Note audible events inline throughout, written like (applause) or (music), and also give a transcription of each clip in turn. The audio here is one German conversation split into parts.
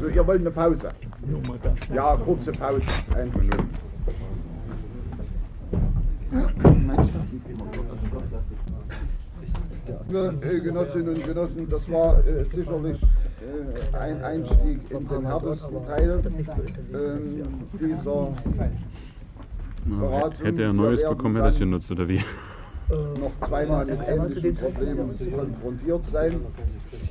So, ihr wollt eine Pause? Ja, kurze Pause. Ein Minuten. Ja, äh, Genossinnen und Genossen, das war äh, sicherlich äh, ein Einstieg in den härtesten Teil ähm, dieser Beratung. Hätte er Neues bekommen, hätte er es genutzt, oder wie? noch zweimal mit ähnlichen Problemen konfrontiert sein.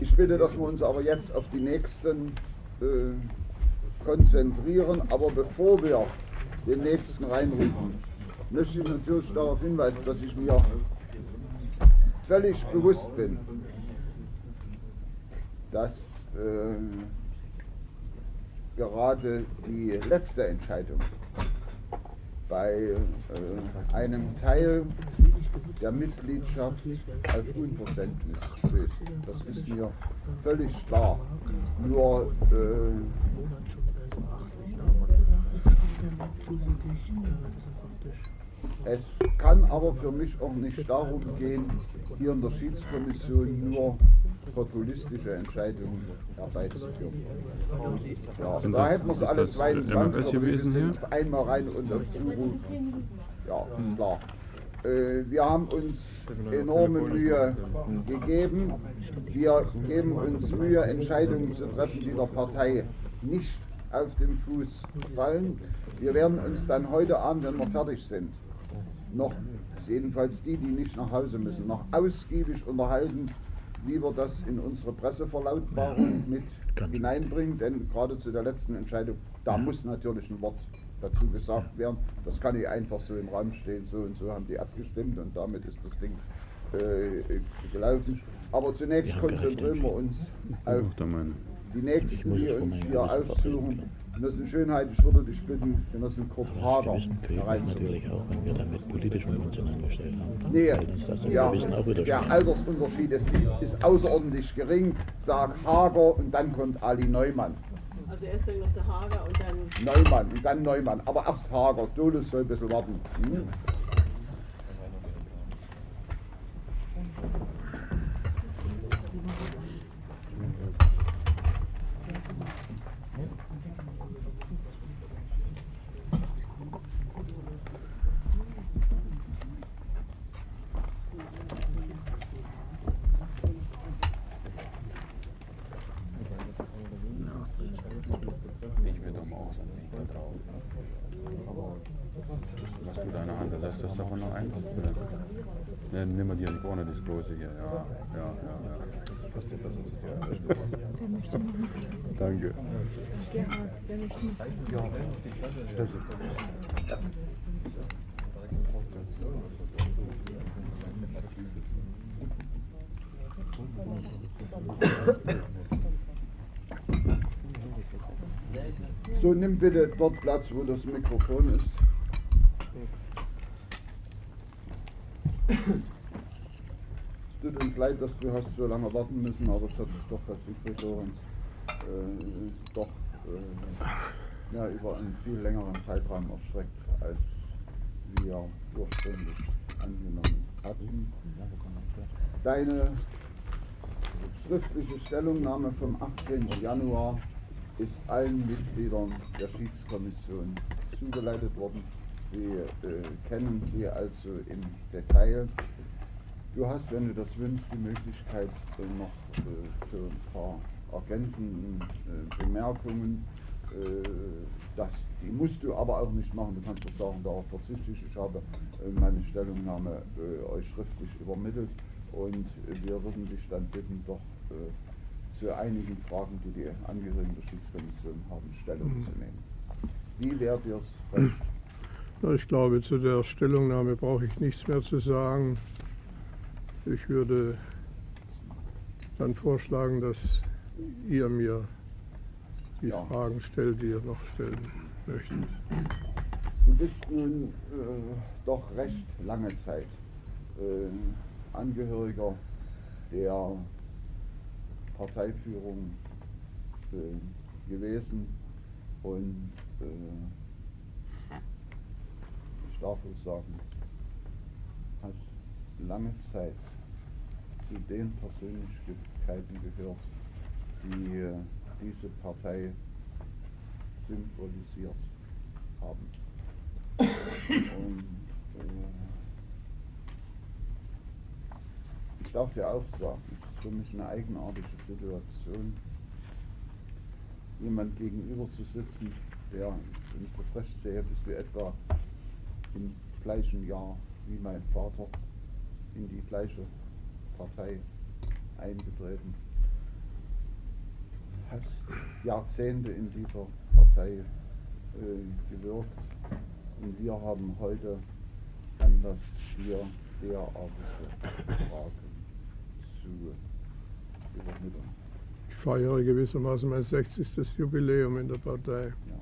Ich bitte, dass wir uns aber jetzt auf die nächsten äh, konzentrieren. Aber bevor wir den nächsten reinrufen, möchte ich natürlich darauf hinweisen, dass ich mir völlig bewusst bin, dass äh, gerade die letzte Entscheidung bei äh, einem Teil der Mitgliedschaft auf Unverständnis stößt. Das ist mir völlig klar. Nur äh, es kann aber für mich auch nicht darum gehen, hier in der Schiedskommission nur populistische Entscheidungen herbeizuführen. Ja, da hätten wir es alle das 22 MFS aber wir sind einmal rein und auf Zuruf. Ja, klar. Äh, wir haben uns enorme Mühe gegeben. Wir geben uns Mühe, Entscheidungen zu treffen, die der Partei nicht auf den Fuß fallen. Wir werden uns dann heute Abend, wenn wir fertig sind, noch, jedenfalls die, die nicht nach Hause müssen, noch ausgiebig unterhalten, wie wir das in unsere Presseverlautbarung mit hineinbringen, denn gerade zu der letzten Entscheidung, da muss natürlich ein Wort dazu gesagt werden. Das kann nicht einfach so im Raum stehen, so und so haben die abgestimmt und damit ist das Ding äh, gelaufen. Aber zunächst konzentrieren wir uns auf die Nächsten, die uns hier aufsuchen. Genossen Schönheit, ich würde dich bitten, Genossen Kurt Hager natürlich auch, wenn wir damit politisch emotional gestellt haben. Nee, uns ja, der. Altersunterschied ist, ist außerordentlich gering. Sag Hager und dann kommt Ali Neumann. Also erst dann noch der Hager und dann Neumann und dann Neumann. Aber erst Hager. Dolus soll ein bisschen warten. Hm? Ich werde am auch sein, ich da drauf. Was du deine Hand, das davon noch ein? Oder? Ne, nimm mal die hier vorne, das große hier. Ja, ja, ja, ja. Passt dir besser zu dir. Danke. So, nimm bitte dort Platz, wo das Mikrofon ist. Es tut uns leid, dass du hast so lange warten müssen, aber es hat sich doch, was Siegfried Lorenz, äh, doch äh, ja, über einen viel längeren Zeitraum erstreckt, als wir ursprünglich angenommen hatten. Deine schriftliche Stellungnahme vom 18. Januar ist allen Mitgliedern der Schiedskommission zugeleitet worden. Sie äh, kennen sie also im Detail. Du hast, wenn du das wünschst, die Möglichkeit äh, noch äh, für ein paar ergänzenden äh, Bemerkungen. Äh, das, die musst du aber auch nicht machen. Du kannst doch sagen, darauf verzichte ich. Ich habe äh, meine Stellungnahme äh, euch schriftlich übermittelt und wir würden dich dann bitten, doch zu einigen Fragen, die die Angehörigen der Schiedskommission haben, Stellung Mhm. zu nehmen. Wie wärt ihr es recht? Na, Ich glaube, zu der Stellungnahme brauche ich nichts mehr zu sagen. Ich würde dann vorschlagen, dass ihr mir die Ja. Fragen stellt, die ihr noch stellen möchtet. Du bist nun äh, doch recht lange Zeit äh, Angehöriger der Parteiführung äh, gewesen und äh, ich darf es sagen, hast lange Zeit zu den Persönlichkeiten gehört, die äh, diese Partei symbolisiert haben. Und äh, ich darf dir auch sagen, es ist für mich eine eigenartige Situation, jemand gegenüber zu sitzen, der, wenn ich das recht sehe, bist du etwa im gleichen Jahr wie mein Vater in die gleiche Partei eingetreten. Hast Jahrzehnte in dieser Partei äh, gewirkt und wir haben heute Anlass, hier derartige Fragen zu übermitteln. Ich feiere gewissermaßen mein 60. Jubiläum in der Partei. Ja.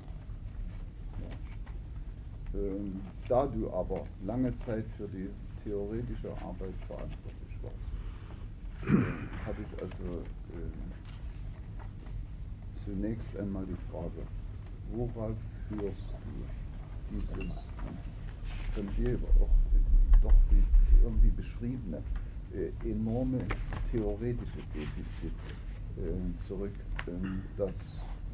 Ja. Ähm, da du aber lange Zeit für die theoretische Arbeit verantwortlich äh, habe ich also äh, zunächst einmal die Frage, worauf führst du dieses von dir auch doch irgendwie beschriebene äh, enorme theoretische Defizit äh, zurück, ähm, das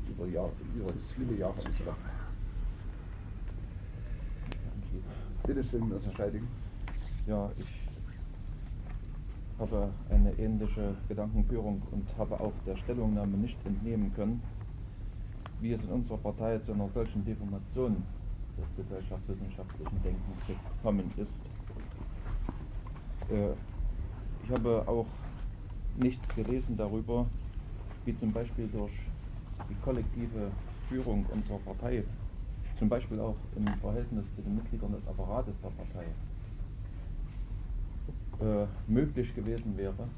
über, Jahr, über viele Jahre entstanden Bitte schön, das verteidigen. Ja, ich habe eine ähnliche Gedankenführung und habe auch der Stellungnahme nicht entnehmen können, wie es in unserer Partei zu einer solchen Deformation des gesellschaftswissenschaftlichen Denkens gekommen ist. Äh, ich habe auch nichts gelesen darüber, wie zum Beispiel durch die kollektive Führung unserer Partei, zum Beispiel auch im Verhältnis zu den Mitgliedern des Apparates der Partei, äh, möglich gewesen wäre,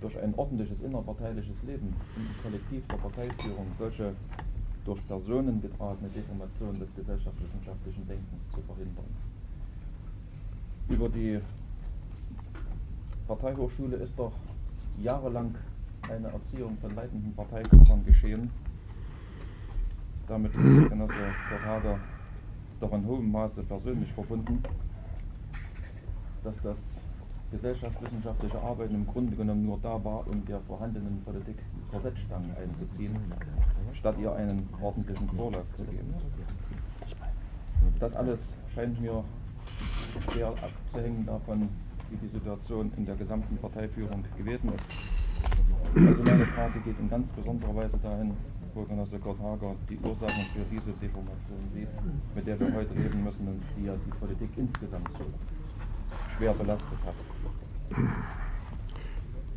durch ein ordentliches innerparteiliches Leben im Kollektiv der Parteiführung solche durch Personen getragene Deformation des gesellschaftswissenschaftlichen Denkens zu verhindern. Über die Parteihochschule ist doch jahrelang eine Erziehung von leitenden Parteiführern geschehen. Damit ist Genosse Verhager doch in hohem Maße persönlich verbunden, dass das gesellschaftswissenschaftliche Arbeiten im Grunde genommen nur da war, um der vorhandenen Politik Korsettstangen einzuziehen, statt ihr einen ordentlichen Vorlauf zu geben. Das alles scheint mir schwer abzuhängen davon, wie die Situation in der gesamten Parteiführung gewesen ist. Also meine Frage geht in ganz besonderer Weise dahin, wo Genosse Gott Hager die Ursachen für diese Deformation sieht, mit der wir heute leben müssen und die ja die Politik insgesamt so schwer belastet hat.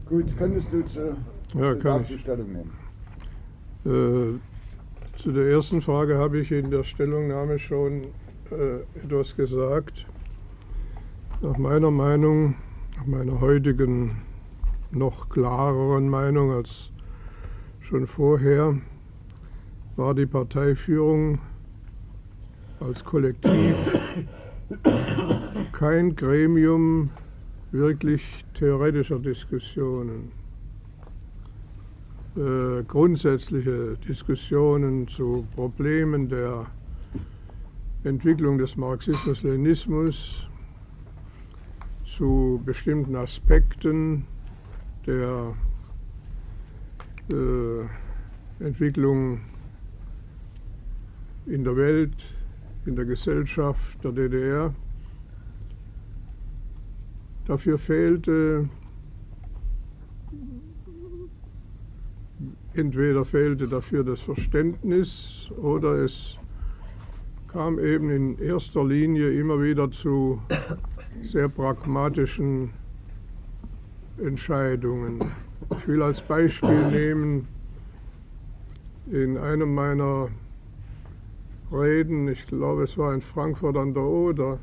Gut, könntest du zu, Ja, zu kann dazu ich. Stellung nehmen? Äh, zu der ersten Frage habe ich in der Stellungnahme schon äh, etwas gesagt. Nach meiner Meinung, nach meiner heutigen noch klareren Meinung als schon vorher, war die Parteiführung als Kollektiv (coughs) kein Gremium wirklich theoretischer Diskussionen. Äh, grundsätzliche Diskussionen zu Problemen der Entwicklung des Marxismus-Leninismus, zu bestimmten Aspekten der äh, Entwicklung in der Welt, in der Gesellschaft der DDR. Dafür fehlte entweder fehlte dafür das Verständnis oder es kam eben in erster Linie immer wieder zu sehr pragmatischen Entscheidungen. Ich will als Beispiel nehmen, in einem meiner Reden, ich glaube es war in Frankfurt an der Oder,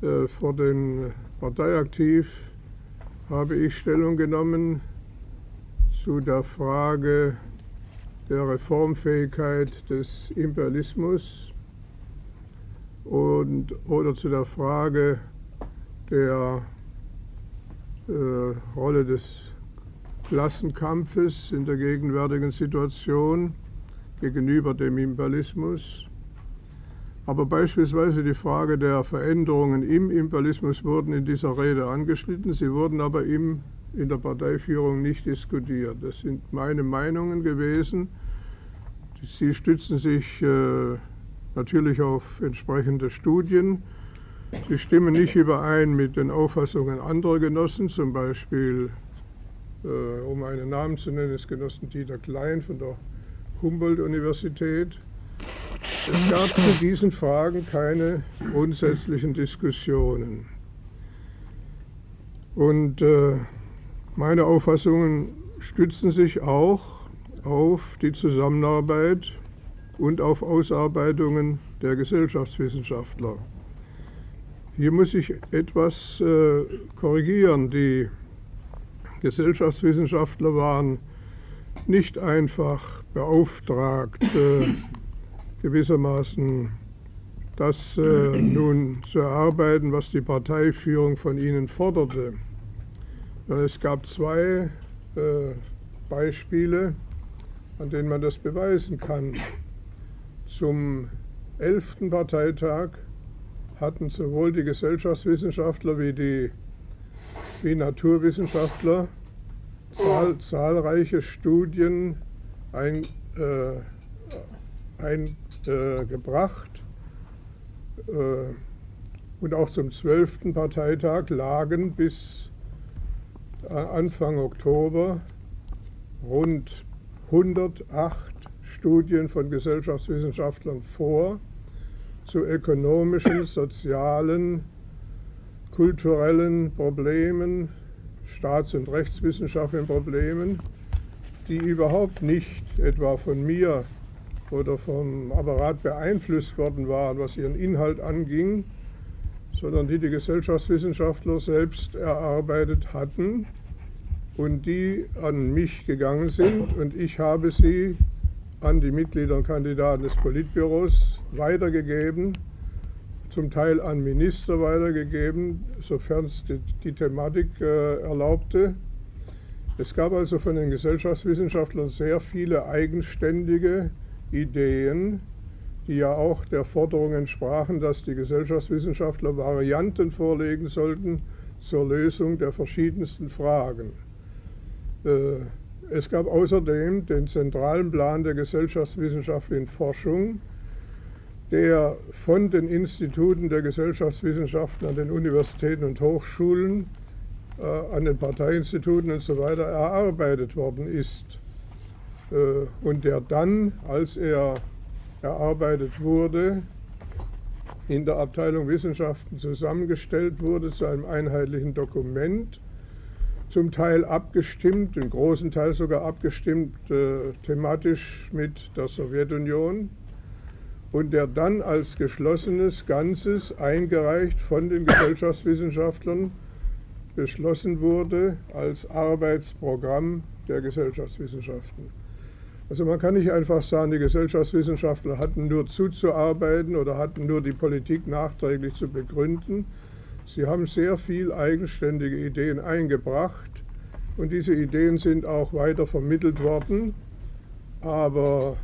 äh, vor den Parteiaktiv, habe ich Stellung genommen zu der Frage der Reformfähigkeit des Imperialismus und, oder zu der Frage der äh, Rolle des Klassenkampfes in der gegenwärtigen Situation gegenüber dem Imperialismus. Aber beispielsweise die Frage der Veränderungen im Imperialismus wurden in dieser Rede angeschnitten. Sie wurden aber im in der Parteiführung nicht diskutiert. Das sind meine Meinungen gewesen. Sie stützen sich äh, natürlich auf entsprechende Studien. Sie stimmen nicht überein mit den Auffassungen anderer Genossen, zum Beispiel, äh, um einen Namen zu nennen, des Genossen Dieter Klein von der Humboldt-Universität. Es gab zu diesen Fragen keine grundsätzlichen Diskussionen. Und äh, meine Auffassungen stützen sich auch auf die Zusammenarbeit und auf Ausarbeitungen der Gesellschaftswissenschaftler. Hier muss ich etwas äh, korrigieren. Die Gesellschaftswissenschaftler waren nicht einfach beauftragt, äh, gewissermaßen das äh, (clears throat) nun zu erarbeiten, was die Parteiführung von ihnen forderte. Es gab zwei äh, Beispiele, an denen man das beweisen kann. Zum 11. Parteitag hatten sowohl die Gesellschaftswissenschaftler wie die wie Naturwissenschaftler zahl, zahlreiche Studien eingebracht ein, äh, gebracht. äh, und auch zum 12. Parteitag lagen bis äh, Anfang Oktober rund 108 Studien von Gesellschaftswissenschaftlern vor zu ökonomischen, (coughs) sozialen, kulturellen Problemen, staats- und rechtswissenschaftlichen Problemen, die überhaupt nicht etwa von mir oder vom Apparat beeinflusst worden waren, was ihren Inhalt anging, sondern die die Gesellschaftswissenschaftler selbst erarbeitet hatten und die an mich gegangen sind und ich habe sie an die Mitglieder und Kandidaten des Politbüros weitergegeben, zum Teil an Minister weitergegeben, sofern es die, die Thematik äh, erlaubte. Es gab also von den Gesellschaftswissenschaftlern sehr viele eigenständige Ideen, die ja auch der Forderung entsprachen, dass die Gesellschaftswissenschaftler Varianten vorlegen sollten zur Lösung der verschiedensten Fragen. Äh, es gab außerdem den zentralen Plan der gesellschaftswissenschaftlichen Forschung, der von den Instituten der Gesellschaftswissenschaften an den Universitäten und Hochschulen, äh, an den Parteiinstituten und so erarbeitet worden ist. Äh, und der dann, als er erarbeitet wurde, in der Abteilung Wissenschaften zusammengestellt wurde zu einem einheitlichen Dokument, zum Teil abgestimmt, im großen Teil sogar abgestimmt äh, thematisch mit der Sowjetunion und der dann als geschlossenes Ganzes eingereicht von den Gesellschaftswissenschaftlern beschlossen wurde als Arbeitsprogramm der Gesellschaftswissenschaften. Also man kann nicht einfach sagen, die Gesellschaftswissenschaftler hatten nur zuzuarbeiten oder hatten nur die Politik nachträglich zu begründen. Sie haben sehr viel eigenständige Ideen eingebracht und diese Ideen sind auch weiter vermittelt worden. Aber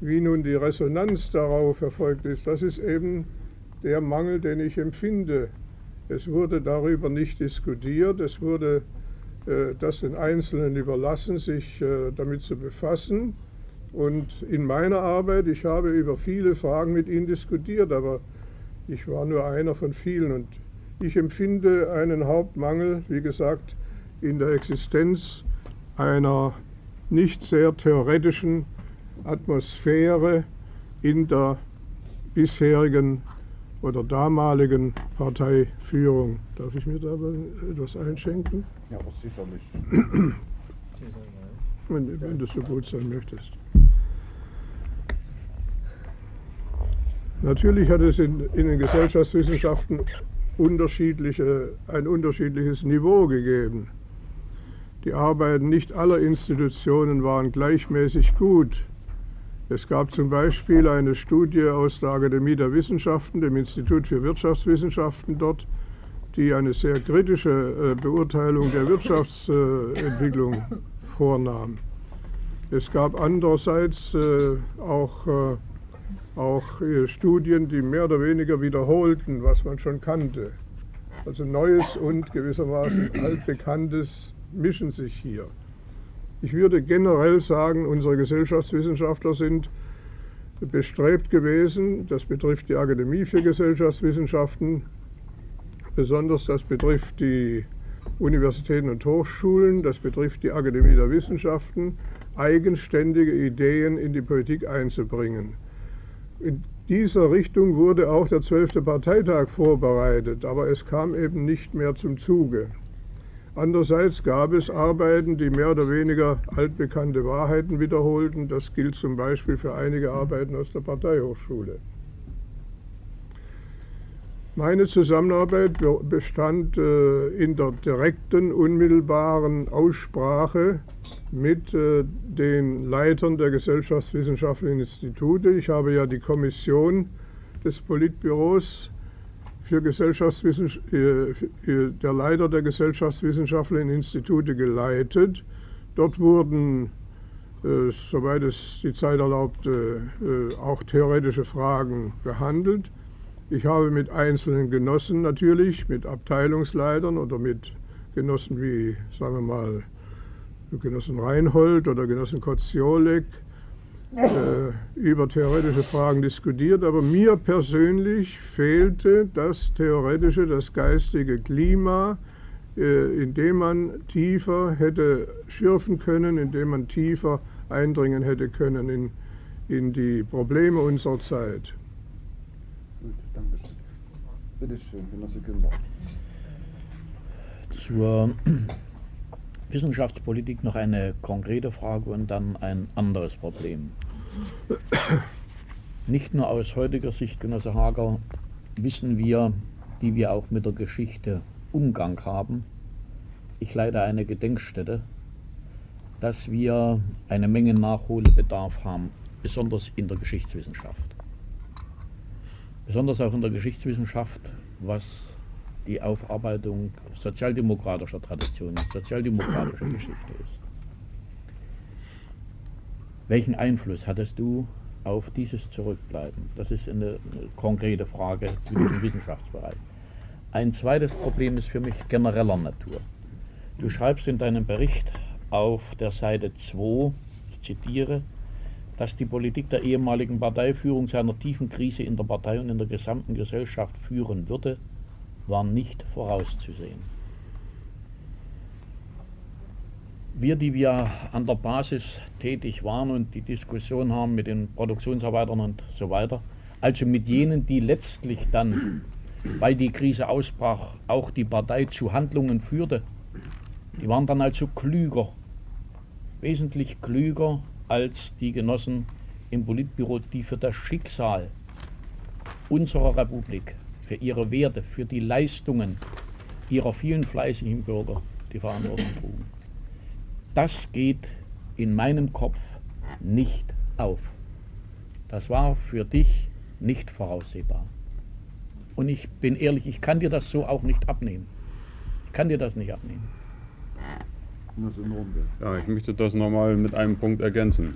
wie nun die Resonanz darauf erfolgt ist, das ist eben der Mangel, den ich empfinde. Es wurde darüber nicht diskutiert, es wurde das den Einzelnen überlassen, sich äh, damit zu befassen. Und in meiner Arbeit, ich habe über viele Fragen mit Ihnen diskutiert, aber ich war nur einer von vielen. Und ich empfinde einen Hauptmangel, wie gesagt, in der Existenz einer nicht sehr theoretischen Atmosphäre in der bisherigen oder damaligen Parteiführung. Darf ich mir da etwas einschenken? Ja, was sicherlich. (clears throat) Wenn, wenn du so gut sein möchtest. Natürlich hat es in, in den Gesellschaftswissenschaften unterschiedliche, ein unterschiedliches Niveau gegeben. Die Arbeiten nicht aller Institutionen waren gleichmäßig gut. Es gab zum Beispiel eine Studie aus der Akademie der Wissenschaften, dem Institut für Wirtschaftswissenschaften dort, die eine sehr kritische äh, Beurteilung der Wirtschaftsentwicklung vornahm. Es gab andererseits äh, auch, äh, auch Studien, die mehr oder weniger wiederholten, was man schon kannte. Also Neues und gewissermaßen altbekanntes mischen sich hier. Ich würde generell sagen, unsere Gesellschaftswissenschaftler sind bestrebt gewesen, das betrifft die Akademie für Gesellschaftswissenschaften, besonders das betrifft die Universitäten und Hochschulen, das betrifft die Akademie der Wissenschaften, eigenständige Ideen in die Politik einzubringen. In dieser Richtung wurde auch der 12. Parteitag vorbereitet, aber es kam eben nicht mehr zum Zuge. Andererseits gab es Arbeiten, die mehr oder weniger altbekannte Wahrheiten wiederholten. Das gilt zum Beispiel für einige Arbeiten aus der Parteihochschule. Meine Zusammenarbeit bestand äh, in der direkten, unmittelbaren Aussprache mit äh, den Leitern der gesellschaftswissenschaftlichen Institute. Ich habe ja die Kommission des Politbüros für Gesellschaftswissenschaft, äh, der Leiter der gesellschaftswissenschaftlichen Institute geleitet. Dort wurden, soweit es die Zeit erlaubte, auch theoretische Fragen behandelt. Ich habe mit einzelnen Genossen natürlich, mit Abteilungsleitern oder mit Genossen wie, sagen wir mal, Genossen Reinhold oder Genossen Kotziolek äh, über theoretische Fragen diskutiert, aber mir persönlich fehlte das theoretische, das geistige Klima, äh, in dem man tiefer hätte schürfen können, in dem man tiefer eindringen hätte können in, in die Probleme unserer Zeit. Gut, danke schön. Bitte schön, Genosse Günther. Zur (clears throat) Wissenschaftspolitik noch eine konkrete Frage und dann ein anderes Problem. Nicht nur aus heutiger Sicht, Genosse Hager, wissen wir, die wir auch mit der Geschichte Umgang haben, ich leite eine Gedenkstätte, dass wir eine Menge Nachholbedarf haben, besonders in der Geschichtswissenschaft besonders auch in der Geschichtswissenschaft, was die Aufarbeitung sozialdemokratischer Traditionen, sozialdemokratischer Geschichte ist. Welchen Einfluss hattest du auf dieses Zurückbleiben? Das ist eine konkrete Frage zu diesem (clears throat) Wissenschaftsbereich. Ein zweites Problem ist für mich genereller Natur. Du schreibst in deinem Bericht auf der Seite 2, ich zitiere, dass die Politik der ehemaligen Parteiführung zu einer tiefen Krise in der Partei und in der gesamten Gesellschaft führen würde, war nicht vorauszusehen. Wir, die wir an der Basis tätig waren und die Diskussion haben mit den Produktionsarbeitern und so weiter, also mit jenen, die letztlich dann, weil die Krise ausbrach, auch die Partei zu Handlungen führte, die waren dann also klüger, wesentlich klüger als die Genossen im Politbüro, die für das Schicksal unserer Republik, für ihre Werte, für die Leistungen ihrer vielen fleißigen Bürger die Verantwortung trugen. Das geht in meinem Kopf nicht auf. Das war für dich nicht voraussehbar. Und ich bin ehrlich, ich kann dir das so auch nicht abnehmen. Ich kann dir das nicht abnehmen. Ja, ich möchte das nochmal mit einem Punkt ergänzen.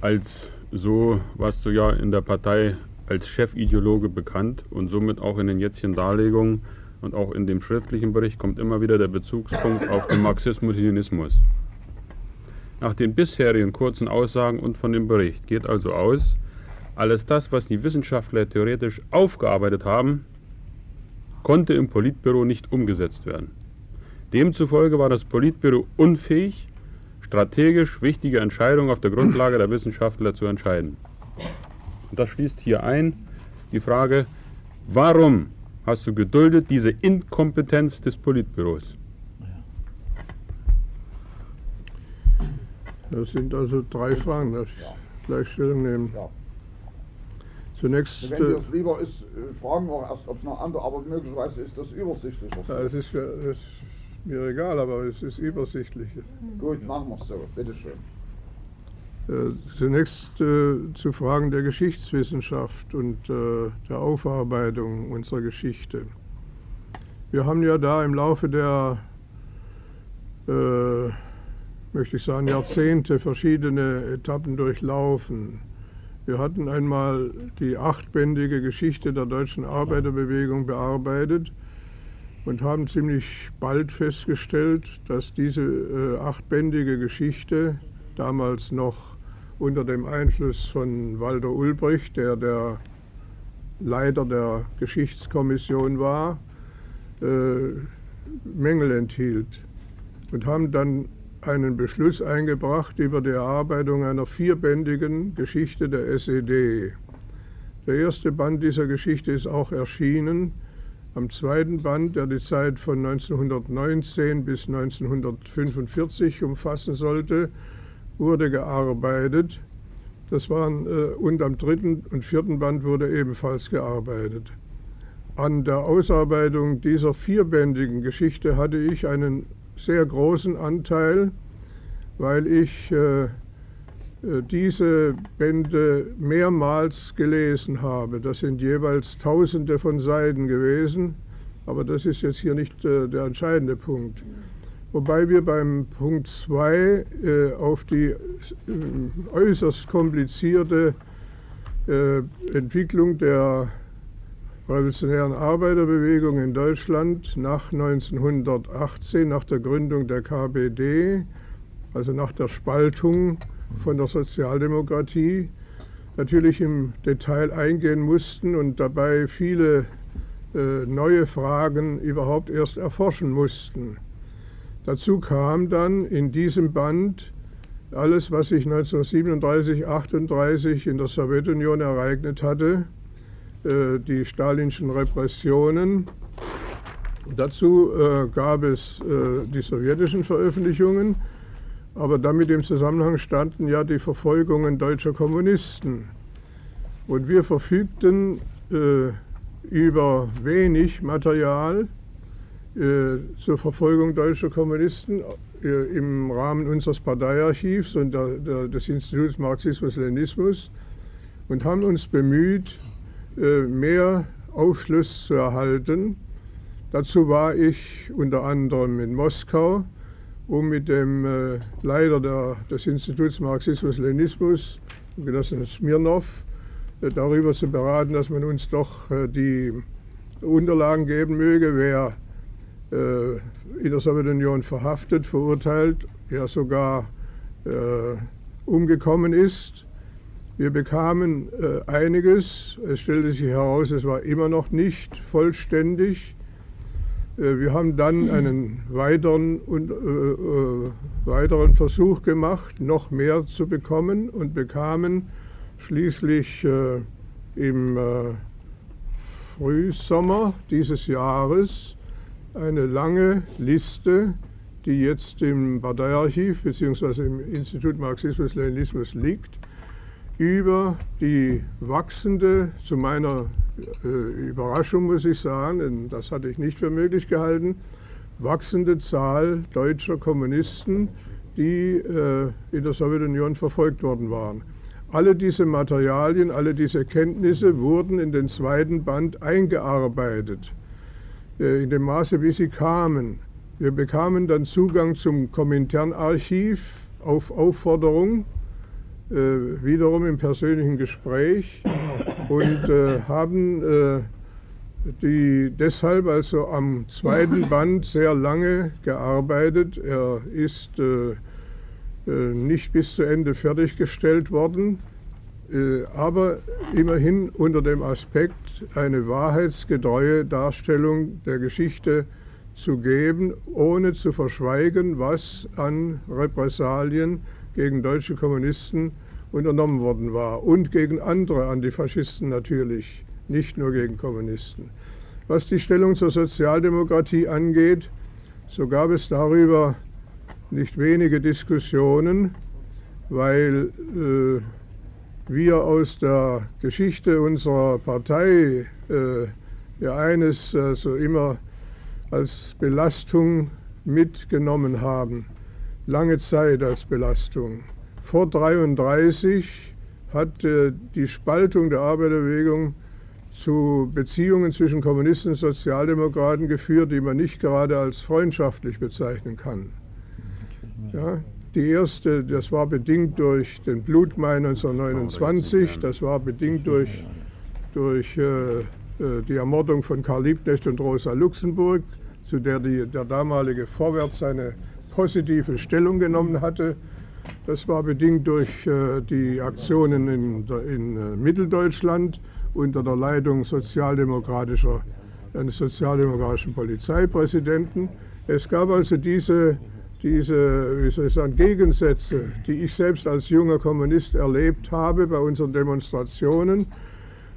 Als so warst du ja in der Partei als Chefideologe bekannt und somit auch in den jetzigen Darlegungen und auch in dem schriftlichen Bericht kommt immer wieder der Bezugspunkt auf den Marxismus-Leninismus. Nach den bisherigen kurzen Aussagen und von dem Bericht geht also aus, alles das, was die Wissenschaftler theoretisch aufgearbeitet haben, konnte im Politbüro nicht umgesetzt werden. Demzufolge war das Politbüro unfähig, strategisch wichtige Entscheidungen auf der Grundlage der Wissenschaftler zu entscheiden. Und das schließt hier ein die Frage, warum hast du geduldet diese Inkompetenz des Politbüros? Das sind also drei Fragen, dass ich gleich Stellung nehmen. Ja. Zunächst. Wenn dir es lieber ist, äh, fragen wir erst, ob es noch andere, aber möglicherweise ist das übersichtlicher. Ja, es ist, es mir egal, aber es ist übersichtlich. Gut, machen wir es so. Bitteschön. Äh, zunächst äh, zu Fragen der Geschichtswissenschaft und äh, der Aufarbeitung unserer Geschichte. Wir haben ja da im Laufe der, äh, möchte ich sagen, Jahrzehnte verschiedene Etappen durchlaufen. Wir hatten einmal die achtbändige Geschichte der deutschen Arbeiterbewegung bearbeitet und haben ziemlich bald festgestellt, dass diese äh, achtbändige Geschichte, damals noch unter dem Einfluss von Walter Ulbricht, der der Leiter der Geschichtskommission war, äh, Mängel enthielt und haben dann einen Beschluss eingebracht über die Erarbeitung einer vierbändigen Geschichte der SED. Der erste Band dieser Geschichte ist auch erschienen. Am zweiten Band, der die Zeit von 1919 bis 1945 umfassen sollte, wurde gearbeitet. Das waren, äh, und am dritten und vierten Band wurde ebenfalls gearbeitet. An der Ausarbeitung dieser vierbändigen Geschichte hatte ich einen sehr großen Anteil, weil ich äh, äh, diese Bände mehrmals gelesen habe. Das sind jeweils Tausende von Seiten gewesen, aber das ist jetzt hier nicht äh, der entscheidende Punkt. Wobei wir beim Punkt 2 äh, auf die äh, äußerst komplizierte äh, Entwicklung der revolutionären Arbeiterbewegung in Deutschland nach 1918, nach der Gründung der KPD, also nach der Spaltung von der Sozialdemokratie, natürlich im Detail eingehen mussten und dabei viele äh, neue Fragen überhaupt erst erforschen mussten. Dazu kam dann in diesem Band alles, was sich 1937, 1938 in der Sowjetunion ereignet hatte, äh, die stalinschen Repressionen. Dazu äh, gab es äh, die sowjetischen Veröffentlichungen, aber damit im Zusammenhang standen ja die Verfolgungen deutscher Kommunisten. Und wir verfügten über wenig Material zur Verfolgung deutscher Kommunisten im Rahmen unseres Parteiarchivs und der, der, des Instituts Marxismus-Leninismus und haben uns bemüht, äh, mehr Aufschluss zu erhalten. Dazu war ich unter anderem in Moskau, um mit dem äh, Leiter der, des Instituts Marxismus-Leninismus, Genossen Smirnov, äh, darüber zu beraten, dass man uns doch die Unterlagen geben möge, wer in der Sowjetunion verhaftet, verurteilt, ja sogar umgekommen ist wir bekamen äh, einiges. Es stellte sich heraus, es war immer noch nicht vollständig. Äh, wir haben dann einen weiteren, äh, äh, weiteren Versuch gemacht, noch mehr zu bekommen und bekamen schließlich äh, im äh, Frühsommer dieses Jahres eine lange Liste, die jetzt im Parteiarchiv bzw. im Institut Marxismus-Leninismus liegt über die wachsende, zu meiner äh, Überraschung muss ich sagen, denn das hatte ich nicht für möglich gehalten, wachsende Zahl deutscher Kommunisten, die äh, in der Sowjetunion verfolgt worden waren. Alle diese Materialien, alle diese Kenntnisse wurden in den zweiten Band eingearbeitet, in dem Maße, wie sie kamen. Wir bekamen dann Zugang zum Kominternarchiv auf Aufforderung äh, wiederum im persönlichen Gespräch (coughs) und äh, haben äh, die deshalb also am zweiten (coughs) Band sehr lange gearbeitet. Er ist äh, äh, nicht bis zu Ende fertiggestellt worden, äh, aber immerhin unter dem Aspekt, eine wahrheitsgetreue Darstellung der Geschichte zu geben, ohne zu verschweigen, was an Repressalien gegen deutsche Kommunisten unternommen worden war und gegen andere Antifaschisten natürlich, nicht nur gegen Kommunisten. Was die Stellung zur Sozialdemokratie angeht, so gab es darüber nicht wenige Diskussionen, weil äh, wir aus der Geschichte unserer Partei äh, ja eines also immer als Belastung mitgenommen haben lange Zeit als Belastung. Vor 1933 hat äh, die Spaltung der Arbeiterbewegung zu Beziehungen zwischen Kommunisten und Sozialdemokraten geführt, die man nicht gerade als freundschaftlich bezeichnen kann. Ja, die erste, das war bedingt durch den Blutmai 1929, das war bedingt durch, durch äh, äh, die Ermordung von Karl Liebknecht und Rosa Luxemburg, zu der die, der damalige Vorwärts eine positive Stellung genommen hatte. Das war bedingt durch äh, die Aktionen in, in äh, Mitteldeutschland unter der Leitung sozialdemokratischer, eines sozialdemokratischen Polizeipräsidenten. Es gab also diese, diese wie soll ich sagen, Gegensätze, die ich selbst als junger Kommunist erlebt habe bei unseren Demonstrationen,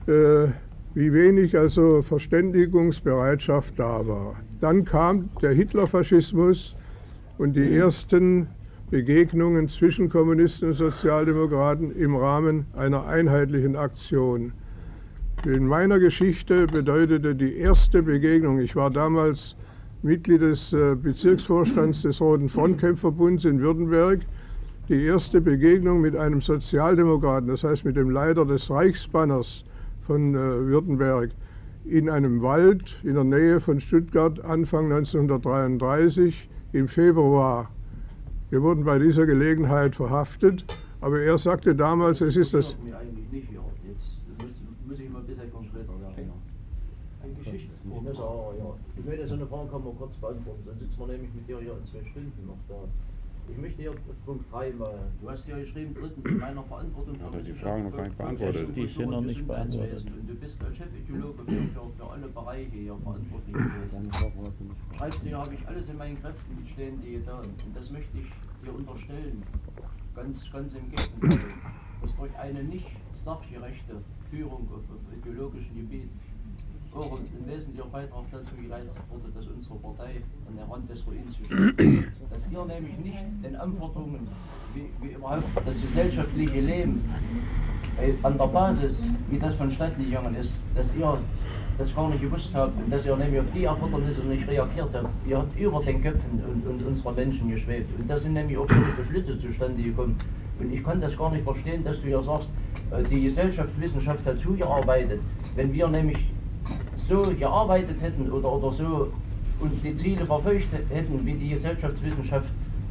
äh, wie wenig also Verständigungsbereitschaft da war. Dann kam der Hitlerfaschismus und die ersten Begegnungen zwischen Kommunisten und Sozialdemokraten im Rahmen einer einheitlichen Aktion. In meiner Geschichte bedeutete die erste Begegnung, ich war damals Mitglied des äh, Bezirksvorstands des Roten Frontkämpferbunds in Württemberg, die erste Begegnung mit einem Sozialdemokraten, das heißt mit dem Leiter des Reichsbanners von äh, Württemberg, in einem Wald in der Nähe von Stuttgart Anfang 1933 im Februar wir wurden bei dieser Gelegenheit verhaftet, aber er sagte damals, es ist das... Nicht, ja. Jetzt muss, ich mal ein bisschen konkreter werden. Ein Geschichtsbuch. Ja, ja. Ich möchte so eine Frage kann man kurz beantworten, dann sitzen wir nämlich mit dir hier in zwei Stunden noch da. Ich möchte hier Punkt 3 mal. Du hast ja geschrieben, drittens, in meiner Verantwortung. Er die Fragen noch gar nicht beantwortet? Die sind noch nicht beantwortet. Und du bist als Chefideologe für, alle Bereiche hier verantwortlich gewesen. Schreibst du, habe ich alles in meinen Kräften stehen, die da. Und das möchte ich dir unterstellen. Ganz, ganz im Gegenteil. Dass durch eine nicht sachgerechte Führung auf, auf ideologischem Gebiet auch ein wesentlicher Beitrag dazu geleistet wurde, dass unsere Partei an der Rand des Ruins steht. (clears throat) Dass ihr nämlich nicht den Anforderungen, wie, wie überhaupt das gesellschaftliche Leben äh, an der Basis, wie das vonstatten gegangen ist, dass ihr das gar nicht gewusst habt und dass ihr nämlich auf die Erfordernisse nicht reagiert habt. Ihr habt über den Köpfen und, und unserer Menschen geschwebt. Und da sind nämlich auch solche Beschlüsse zustande gekommen. Und ich kann das gar nicht verstehen, dass du ja sagst, äh, die Gesellschaftswissenschaft hat zugearbeitet. Wenn wir nämlich so gearbeitet hätten oder, oder so uns die Ziele verfolgt hätten, wie die Gesellschaftswissenschaft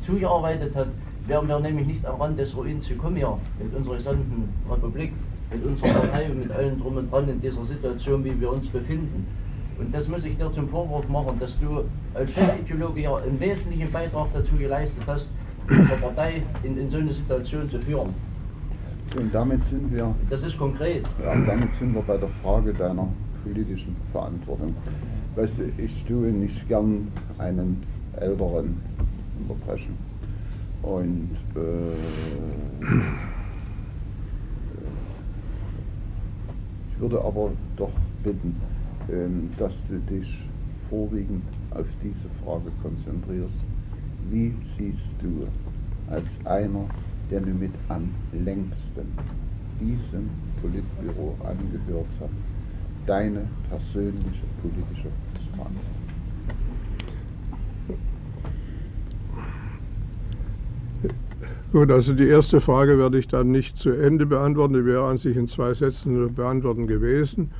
zugearbeitet hat, wären wir nämlich nicht am Rand des Ruins gekommen hier mit unserer gesamten Republik, mit unserer Partei und mit allen drum und dran in dieser Situation, wie wir uns befinden. Und das muss ich dir zum Vorwurf machen, dass du als Chefideologe ja einen wesentlichen Beitrag dazu geleistet hast, unsere Partei in, in so eine Situation zu führen. Und damit sind wir. Das ist konkret. Ja, damit sind wir bei der Frage deiner politischen Verantwortung. Weißt du, ich tue nicht gern einen Älteren unterbrechen. Und äh, ich würde aber doch bitten, äh, dass du dich vorwiegend auf diese Frage konzentrierst. Wie siehst du als einer, der nur mit am längsten diesem Politbüro angehört hat, deine persönliche politische Frage? Gut, also die erste Frage werde ich dann nicht zu Ende beantworten, die wäre an sich in zwei Sätzen beantworten gewesen.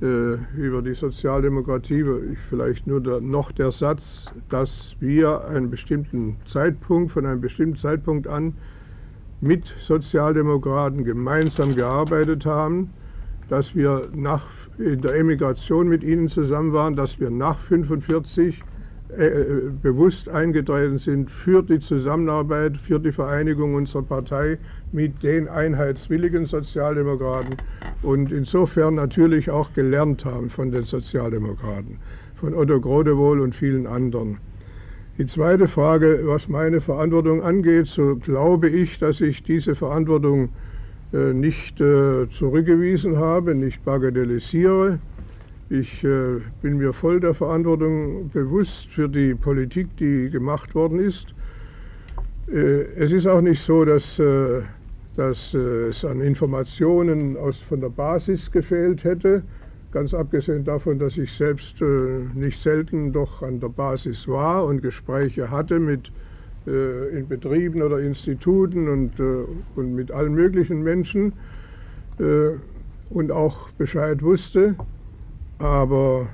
Äh, über die Sozialdemokratie ich vielleicht nur der, noch der Satz, dass wir einen bestimmten Zeitpunkt, von einem bestimmten Zeitpunkt an mit Sozialdemokraten gemeinsam gearbeitet haben, dass wir nach in der Emigration mit ihnen zusammen waren, dass wir nach 1945 äh, äh, bewusst eingetreten sind für die Zusammenarbeit, für die Vereinigung unserer Partei mit den einheitswilligen Sozialdemokraten und insofern natürlich auch gelernt haben von den Sozialdemokraten, von Otto Grodewohl und vielen anderen. Die zweite Frage, was meine Verantwortung angeht, so glaube ich, dass ich diese Verantwortung nicht äh, zurückgewiesen habe, nicht bagatellisiere. Ich äh, bin mir voll der Verantwortung bewusst für die Politik, die gemacht worden ist. Es ist auch nicht so, dass, dass es an Informationen aus, von der Basis gefehlt hätte, ganz abgesehen davon, dass ich selbst nicht selten doch an der Basis war und Gespräche hatte mit äh, in Betrieben oder Instituten und, äh, und mit allen möglichen Menschen äh, und auch Bescheid wusste. Aber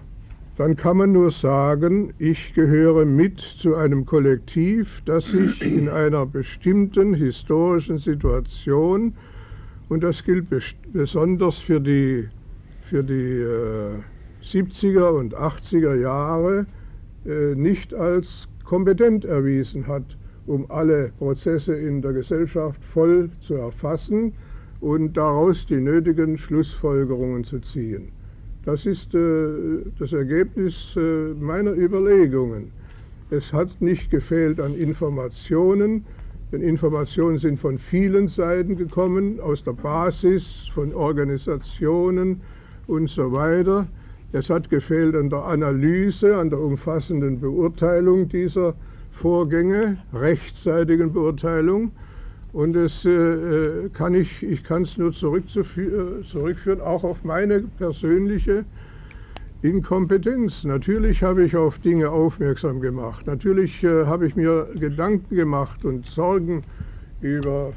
dann kann man nur sagen, ich gehöre mit zu einem Kollektiv, das sich in einer bestimmten historischen Situation, und das gilt besonders für die, für die äh, 70er und 80er Jahre, äh, nicht als kompetent erwiesen hat, um alle Prozesse in der Gesellschaft voll zu erfassen und daraus die nötigen Schlussfolgerungen zu ziehen. Das ist äh, das Ergebnis äh, meiner Überlegungen. Es hat nicht gefehlt an Informationen, denn Informationen sind von vielen Seiten gekommen, aus der Basis, von Organisationen und so weiter. Es hat gefehlt an der Analyse, an der umfassenden Beurteilung dieser Vorgänge, rechtzeitigen Beurteilung. Und es äh, kann ich, ich kann es nur zurückführen, auch auf meine persönliche Inkompetenz. Natürlich habe ich auf Dinge aufmerksam gemacht. Natürlich äh, habe ich mir Gedanken gemacht und Sorgen über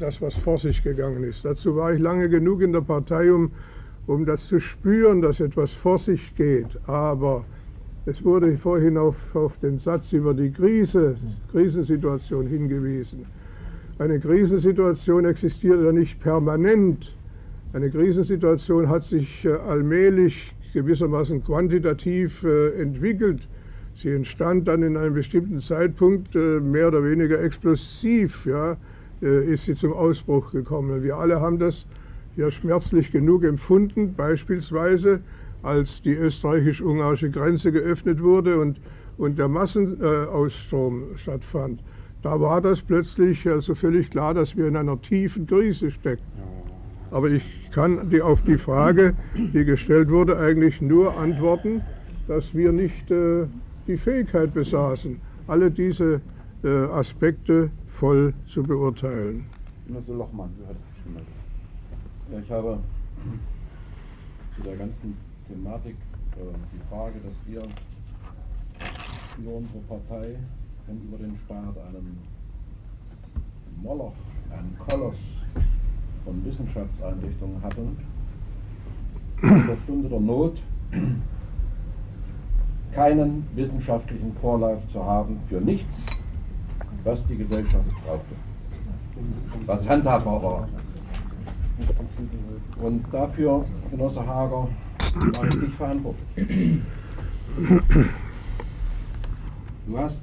das, was vor sich gegangen ist. Dazu war ich lange genug in der Partei, um, um das zu spüren, dass etwas vor sich geht. Aber es wurde vorhin auf, auf den Satz über die Krise, Krisensituation hingewiesen. Eine Krisensituation existiert ja nicht permanent. Eine Krisensituation hat sich äh, allmählich gewissermaßen quantitativ äh, entwickelt. Sie entstand dann in einem bestimmten Zeitpunkt äh, mehr oder weniger explosiv, ja, ist sie zum Ausbruch gekommen. Wir alle haben das ja schmerzlich genug empfunden, beispielsweise als die österreichisch-ungarische Grenze geöffnet wurde und, und der Massenausstrom stattfand. Da war das plötzlich also völlig klar, dass wir in einer tiefen Krise stecken. Aber ich kann die, auf die Frage, die gestellt wurde, eigentlich nur antworten, dass wir nicht äh, die Fähigkeit besaßen, alle diese äh, Aspekte voll zu beurteilen. Genosse Lochmann, du hattest schon Ja, ich habe zu der ganzen Thematik äh, die Frage, dass wir über unsere Partei und über den Staat einen Moloch, einen Koloss von Wissenschaftseinrichtungen hatten, in der Stunde der Not keinen wissenschaftlichen Vorlauf zu haben für nichts, was die Gesellschaft brauchte, was handhabbar war. Und dafür, Genosse Hager, war ich nicht verantwortlich. Du hast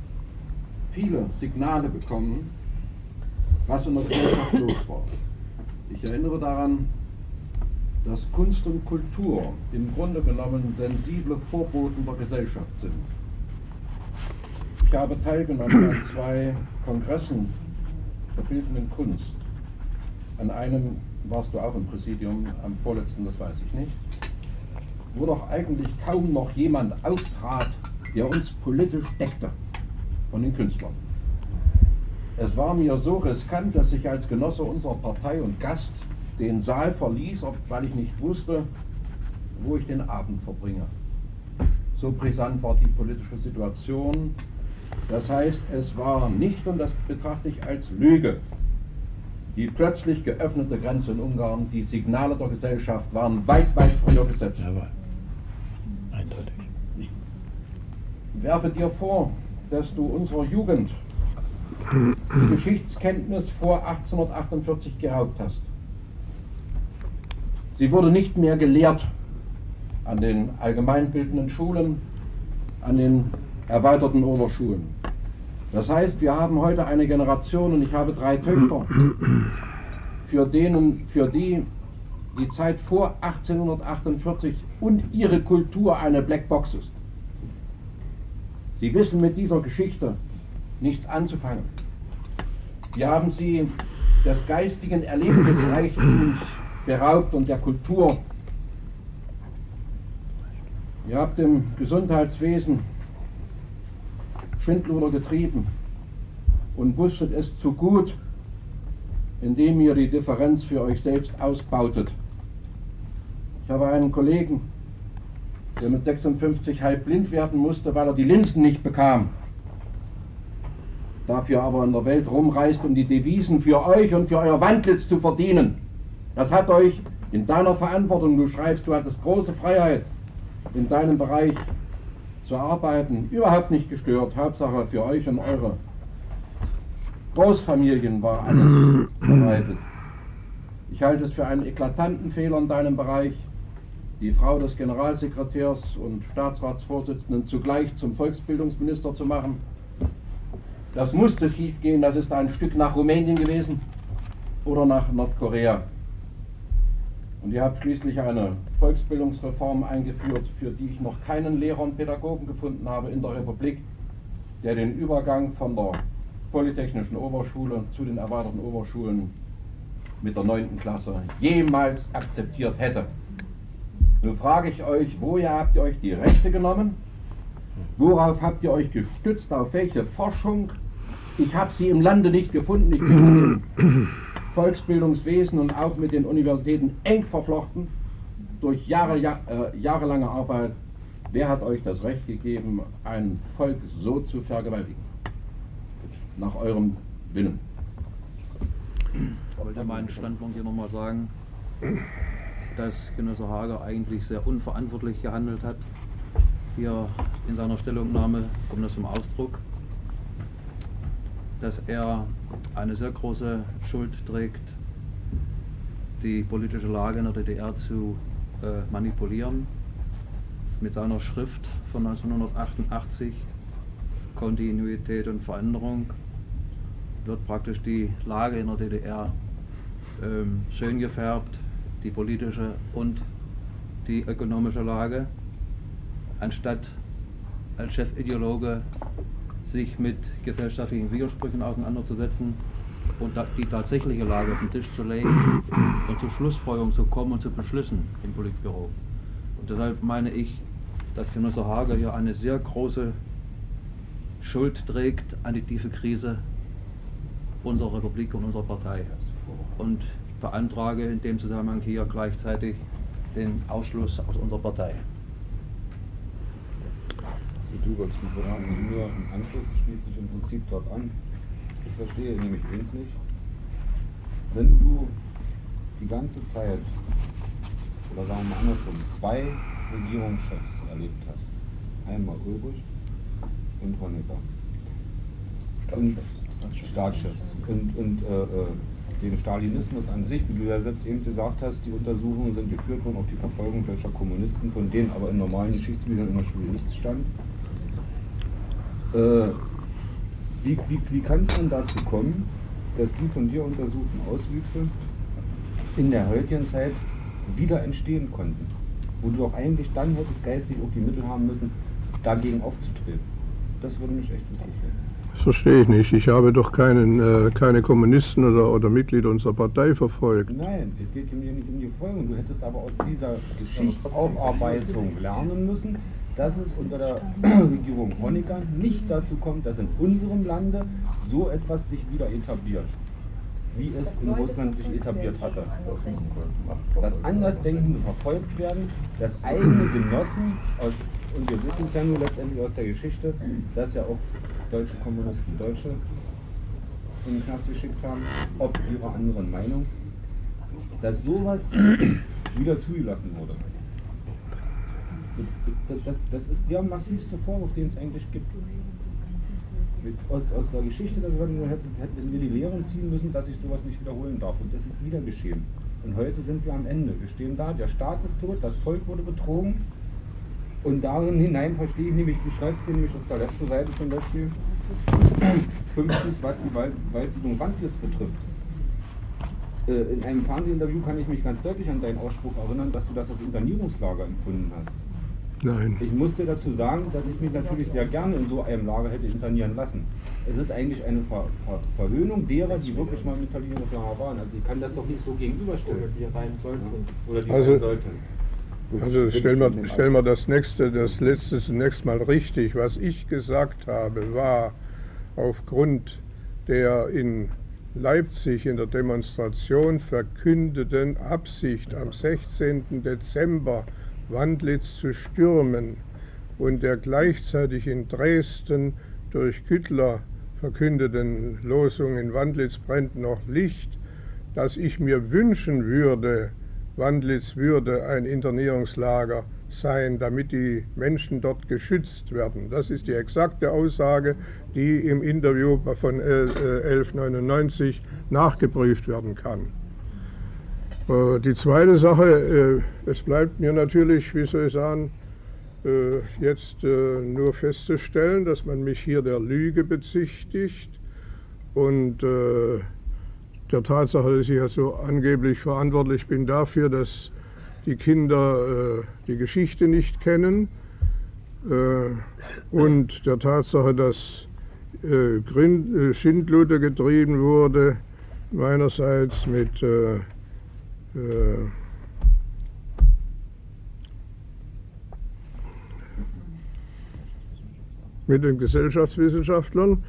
viele Signale bekommen, was in der Gesellschaft (coughs) los war. Ich erinnere daran, dass Kunst und Kultur im Grunde genommen sensible Vorboten der Gesellschaft sind. Ich habe teilgenommen an zwei Kongressen der bildenden Kunst. An einem warst du auch im Präsidium, am vorletzten, das weiß ich nicht, wo doch eigentlich kaum noch jemand auftrat, der uns politisch deckte von den Künstlern. Es war mir so riskant, dass ich als Genosse unserer Partei und Gast den Saal verließ, weil ich nicht wusste, wo ich den Abend verbringe. So brisant war die politische Situation. Das heißt, es war nicht, und das betrachte ich als Lüge, die plötzlich geöffnete Grenze in Ungarn, die Signale der Gesellschaft waren weit, weit früher gesetzt. Jawohl. Werfe dir vor, dass du unserer Jugend die Geschichtskenntnis vor 1848 geraubt hast. Sie wurde nicht mehr gelehrt an den allgemeinbildenden Schulen, an den erweiterten Oberschulen. Das heißt, wir haben heute eine Generation, und ich habe drei Töchter, für, denen, für die die Zeit vor 1848 und ihre Kultur eine Blackbox ist. Sie wissen mit dieser Geschichte nichts anzufangen. Wir haben sie des geistigen Erlebnisreichtums beraubt und der Kultur. Ihr habt im Gesundheitswesen Schwindluder getrieben und wusstet es zu gut, indem ihr die Differenz für euch selbst ausbautet. Ich habe einen Kollegen, der mit 56 halb blind werden musste, weil er die Linsen nicht bekam. Dafür aber in der Welt rumreist, um die Devisen für euch und für euer Wandlitz zu verdienen. Das hat euch in deiner Verantwortung, du schreibst, du hattest große Freiheit, in deinem Bereich zu arbeiten, überhaupt nicht gestört. Hauptsache für euch und eure Großfamilien war alles (clears throat) bereitet. Ich halte es für einen eklatanten Fehler in deinem Bereich, die Frau des Generalsekretärs und Staatsratsvorsitzenden zugleich zum Volksbildungsminister zu machen. Das musste schiefgehen, das ist ein Stück nach Rumänien gewesen oder nach Nordkorea. Und ihr habt schließlich eine Volksbildungsreform eingeführt, für die ich noch keinen Lehrer und Pädagogen gefunden habe in der Republik, der den Übergang von der Polytechnischen Oberschule zu den erweiterten Oberschulen mit der 9. Klasse jemals akzeptiert hätte. Nun frage ich euch, woher habt ihr euch die Rechte genommen? Worauf habt ihr euch gestützt? Auf welche Forschung? Ich habe sie im Lande nicht gefunden. Ich bin im (clears throat) Volksbildungswesen und auch mit den Universitäten eng verflochten durch Jahre, Jahr, äh, jahrelange Arbeit. Wer hat euch das Recht gegeben, ein Volk so zu vergewaltigen? Nach eurem Willen. Ich wollte meinen Standpunkt hier nochmal sagen, dass Genosse Hager eigentlich sehr unverantwortlich gehandelt hat. Hier in seiner Stellungnahme kommt das zum Ausdruck, dass er eine sehr große Schuld trägt, die politische Lage in der DDR zu äh, manipulieren. Mit seiner Schrift von 1988, Kontinuität und Veränderung, wird praktisch die Lage in der DDR ähm, schön gefärbt, die politische und die ökonomische Lage, anstatt als Chefideologe sich mit gesellschaftlichen Widersprüchen auseinanderzusetzen und die tatsächliche Lage auf den Tisch zu legen (coughs) und zu Schlussfolgerungen zu kommen und zu Beschlüssen im Politbüro. Und deshalb meine ich, dass Genosse Hager hier eine sehr große Schuld trägt an die tiefe Krise unserer Republik und unserer Partei. Und beantrage in dem Zusammenhang hier gleichzeitig den Ausschluss aus unserer Partei. Du wolltest mich fragen, nur im Anschluss schließt sich im Prinzip dort an. Ich verstehe nämlich eins nicht. Wenn du die ganze Zeit, oder sagen wir andersrum, zwei Regierungschefs erlebt hast, einmal Ulrich und Honecker, und Staatschefs, und, und äh, äh den Stalinismus an sich, wie du ja selbst eben gesagt hast, die Untersuchungen sind geführt worden auf die Verfolgung deutscher Kommunisten, von denen aber in normalen Geschichtsbüchern in der Schule nichts stand. Äh, wie, wie, wie kann es denn dazu kommen, dass die von dir untersuchten Auswüchse in der heutigen Zeit wieder entstehen konnten? Wo du auch eigentlich dann hättest geistig auch die Mittel haben müssen, dagegen aufzutreten. Das würde mich echt interessieren. Das verstehe ich nicht. Ich habe doch keinen, äh, keine Kommunisten oder, oder Mitglieder unserer Partei verfolgt. Nein, es geht mir nicht um die Folgen. Du hättest aber aus dieser Geschichtsaufarbeitung lernen müssen, dass es unter der (clears throat) Regierung Honecker nicht dazu kommt, dass in unserem Lande so etwas sich wieder etabliert, wie es in Russland sich etabliert hatte. Dass Andersdenkende verfolgt werden, dass eigene Genossen aus, und wir wissen es ja nur letztendlich aus der Geschichte, dass ja auch deutsche Kommunisten Deutsche in den Knast geschickt haben, ob ihrer anderen Meinung, dass sowas (clears throat) wieder zugelassen wurde. Das, das, das, ist der massivste Vorwurf, den es eigentlich gibt. Aus, aus der Geschichte der Sowjetunion hätten, hätten wir die Lehren ziehen müssen, dass sich sowas nicht wiederholen darf. Und das ist wieder geschehen. Und heute sind wir am Ende. Wir stehen da, der Staat ist tot, das Volk wurde betrogen, und darin hinein verstehe ich nämlich, du schreibst hier nämlich auf der letzten Seite zum Beispiel, fünftens, was die Wald, Waldsiedlung Wandlitz betrifft. Äh, in einem Fernsehinterview kann ich mich ganz deutlich an deinen Ausspruch erinnern, dass du das als Internierungslager empfunden hast. Nein. Ich musste dazu sagen, dass ich mich natürlich sehr gerne in so einem Lager hätte internieren lassen. Es ist eigentlich eine Ver Ver Verhöhnung derer, die wirklich mal im Internierungslager waren. Also ich kann das doch nicht so gegenüberstellen. Oder die rein sollten. Oder die also, rein sollten. Also stellen wir, stellen wir das nächste, das letzte zunächst mal richtig. Was ich gesagt habe, war aufgrund der in Leipzig in der Demonstration verkündeten Absicht am 16. Dezember Wandlitz zu stürmen und der gleichzeitig in Dresden durch Küttler verkündeten Losung in Wandlitz brennt noch Licht, dass ich mir wünschen würde, Wandlitz würde ein Internierungslager sein, damit die Menschen dort geschützt werden. Das ist die exakte Aussage, die im Interview von 1199 nachgeprüft werden kann. Äh, die zweite Sache, äh, es bleibt mir natürlich, wie soll ich sagen, äh, jetzt nur festzustellen, dass man mich hier der Lüge bezichtigt und der Tatsache, dass ich ja so angeblich verantwortlich bin dafür, dass die Kinder die Geschichte nicht kennen und der Tatsache, dass Schindluder getrieben wurde, meinerseits mit äh, mit den Gesellschaftswissenschaftlern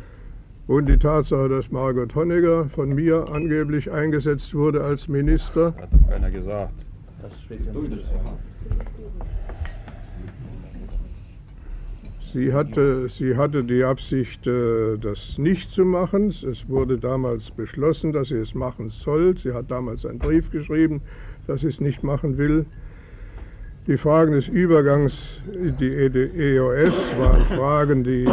und die Tatsache, dass Margot Honegger von mir angeblich eingesetzt wurde als Minister. Hat doch keiner gesagt. Das steht ja Sie hatte, sie hatte die Absicht, äh, das nicht zu machen. Es wurde damals beschlossen, dass sie es machen soll. Sie hat damals einen Brief geschrieben, dass sie es nicht machen will. Die Fragen des Übergangs in die EOS waren (coughs) Fragen, die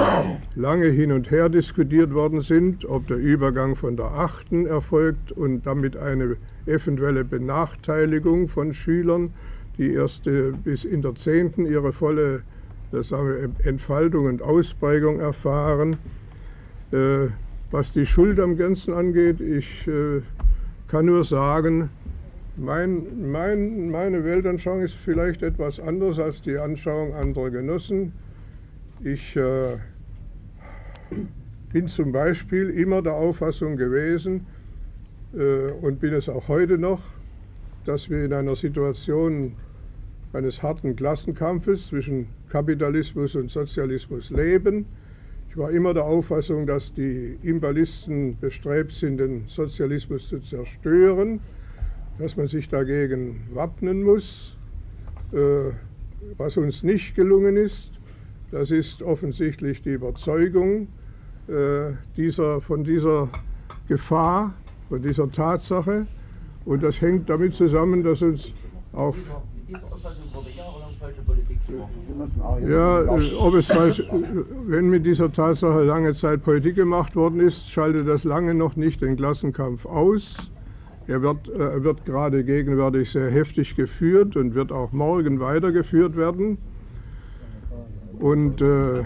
lange hin und her diskutiert worden sind, ob der Übergang von der 8. erfolgt und damit eine eventuelle Benachteiligung von Schülern, die erst bis in der 10. ihre volle das haben wir Entfaltung und Ausprägung erfahren. Äh, was die Schuld am Ganzen angeht, ich äh, kann nur sagen, mein, mein, meine Weltanschauung ist vielleicht etwas anders als die Anschauung anderer Genossen. Ich äh, bin zum Beispiel immer der Auffassung gewesen äh, und bin es auch heute noch, dass wir in einer Situation eines harten Klassenkampfes zwischen Kapitalismus und Sozialismus leben. Ich war immer der Auffassung, dass die Imbalisten bestrebt sind, den Sozialismus zu zerstören, dass man sich dagegen wappnen muss. Äh, was uns nicht gelungen ist, das ist offensichtlich die Überzeugung äh, dieser, von dieser Gefahr, von dieser Tatsache. Und das hängt damit zusammen, dass uns auf ja, äh, ob es falsch, wenn mit dieser Tatsache lange Zeit Politik gemacht worden ist, schaltet das lange noch nicht den Klassenkampf aus. Er wird, äh, wird gerade gegenwärtig sehr heftig geführt und wird auch morgen weitergeführt werden. Und äh,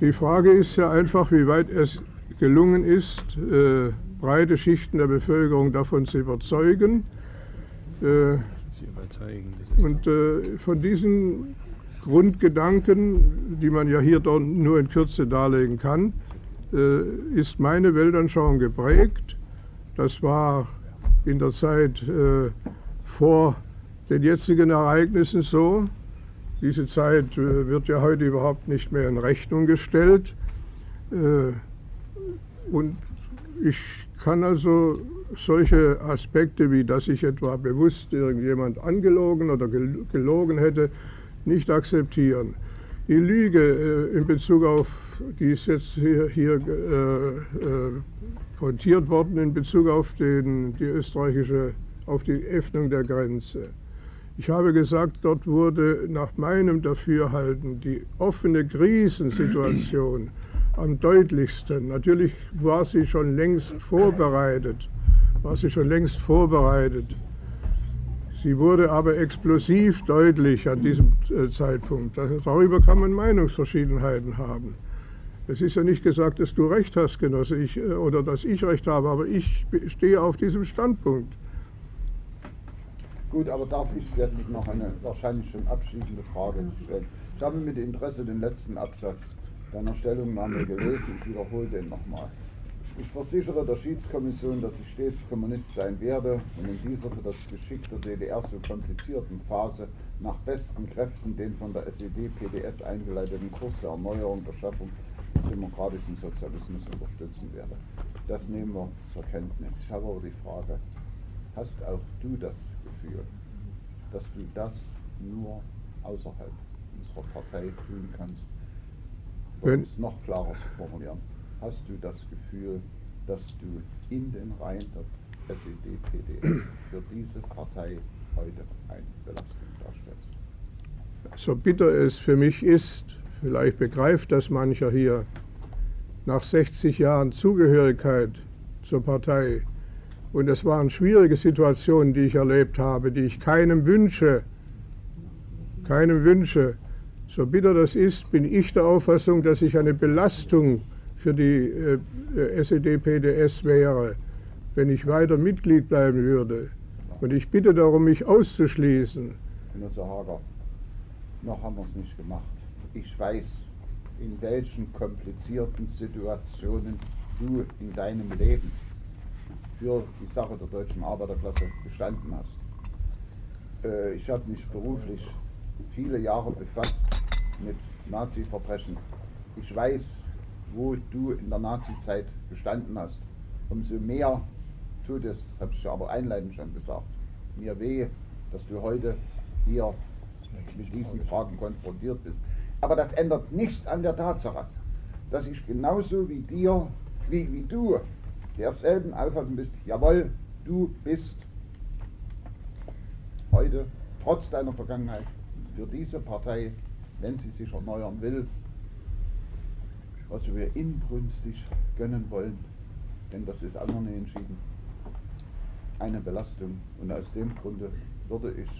die Frage ist ja einfach, wie weit es gelungen ist, äh, breite Schichten der Bevölkerung davon zu überzeugen. Äh, und äh, von diesen Grundgedanken, die man ja hier nur in Kürze darlegen kann, äh, ist meine Weltanschauung geprägt. Das war in der Zeit äh, vor den jetzigen Ereignissen so. Diese Zeit äh, wird ja heute überhaupt nicht mehr in Rechnung gestellt. Äh, und ich kann also solche Aspekte, wie dass ich etwa bewusst irgendjemand angelogen oder gelogen hätte, nicht akzeptieren. Die Lüge äh, in Bezug auf, die ist jetzt hier, hier äh, äh, pointiert worden in Bezug auf den, die österreichische, auf die Öffnung der Grenze. Ich habe gesagt, dort wurde nach meinem Dafürhalten die offene Krisensituation (clears throat) am deutlichsten. Natürlich war sie schon längst vorbereitet, war sie schon längst vorbereitet. Sie wurde aber explosiv deutlich an diesem äh, Zeitpunkt. Darüber kann man Meinungsverschiedenheiten haben. Es ist ja nicht gesagt, dass du recht hast, Genosse, ich, äh, oder dass ich recht habe, aber ich stehe auf diesem Standpunkt. Gut, aber darf ich jetzt noch eine wahrscheinlich schon abschließende Frage stellen? Ich habe mit Interesse den letzten Absatz deiner Stellungnahme gelesen, ich wiederhole den nochmal. Ich versichere der Schiedskommission, dass ich stets Kommunist sein werde und in dieser für das Geschick der DDR so komplizierten Phase nach besten Kräften den von der SED-PDS eingeleiteten Kurs der Erneuerung der Schaffung demokratischen Sozialismus unterstützen werde. Das nehmen wir zur Kenntnis. Ich habe aber die Frage, hast auch du das Gefühl, dass du das nur außerhalb unserer Partei tun kannst? Um es noch klarer zu formulieren hast du das Gefühl, dass du in den Reihen der SED-PDS für diese Partei heute eine Belastung darstellst? So bitter es für mich ist, vielleicht begreift das mancher hier, nach 60 Jahren Zugehörigkeit zur Partei Und es waren schwierige Situationen, die ich erlebt habe, die ich keinem wünsche. Keinem wünsche. So bitter das ist, bin ich der Auffassung, dass ich eine Belastung für die äh, SED-PDS wäre, wenn ich weiter Mitglied bleiben würde. Und ich bitte darum, mich auszuschließen. Genosse Hager, noch haben wir es nicht gemacht. Ich weiß, in welchen komplizierten Situationen du in deinem Leben für die Sache der deutschen Arbeiterklasse gestanden hast. Äh, ich habe mich beruflich viele Jahre befasst mit Nazi-Verbrechen. Ich weiß, wo du in der Nazi-Zeit gestanden hast. Umso mehr tut es, das habe ich aber einleitend schon gesagt, mir weh, dass du heute hier mit diesen Fragen konfrontiert bist. Aber das ändert nichts an der Tatsache, dass ich genauso wie dir, wie, wie du, derselben Auffassung bist, jawohl, du bist heute, trotz deiner Vergangenheit, für diese Partei, wenn sie sich erneuern will, was wir inbrünstig gönnen wollen, denn das ist nicht entschieden, eine Belastung. Und aus dem Grunde würde ich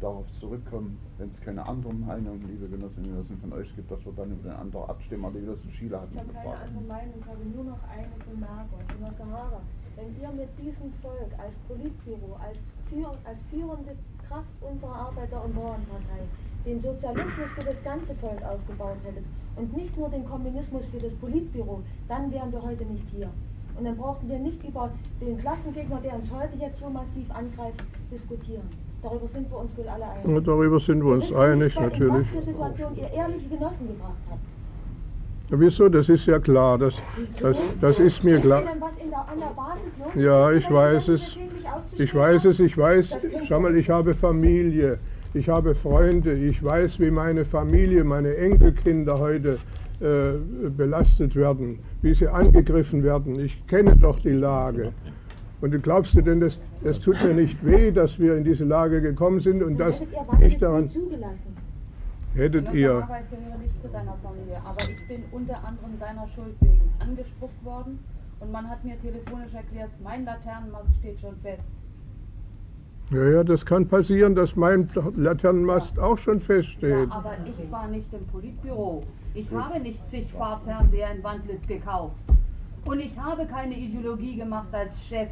darauf zurückkommen, wenn es keine anderen Meinungen, liebe Genossinnen und Genossen, von euch gibt, dass wir dann über den anderen abstimmen. Die Genossen Schiele hatten Ich habe keine andere Meinung, ich habe nur noch eine Bemerkung. Genosse Hager, wenn ihr mit diesem Volk als Politbüro, als, führ als führende Kraft unserer Arbeiter- und Bauernpartei den Sozialismus für das ganze Volk aufgebaut hättet und nicht nur den Kommunismus für das Politbüro, dann wären wir heute nicht hier. Und dann brauchten wir nicht über den Klassengegner, der uns heute jetzt so massiv angreift, diskutieren. Darüber sind wir uns wohl alle einig. Und darüber sind wir uns einig, natürlich. In was für Situation ihr ehrliche Genossen gebracht habt. Ja, wieso? Das ist ja klar. Das, das, das ist mir klar. Ja, ich weiß es. Ich weiß es, ich weiß. Schau mal, ich habe Familie. Ich habe Freunde. Ich weiß, wie meine Familie, meine Enkelkinder heute äh, belastet werden, wie sie angegriffen werden. Ich kenne doch die Lage. Und du glaubst du denn, das, das tut mir nicht weh, dass wir in diese Lage gekommen sind und dass ich daran hättet ihr. Gehöre nicht zu deiner Familie, aber ich bin unter anderem deiner Schuld wegen angespuckt worden und man hat mir telefonisch erklärt, mein Laternenmast steht schon fest. Ja, ja, das kann passieren, dass mein Laternenmast auch schon feststeht. Ja, aber ich war nicht im Politbüro. Ich habe nicht zig Farbfernseher in Wandlitz gekauft. Und ich habe keine Ideologie gemacht als Chef.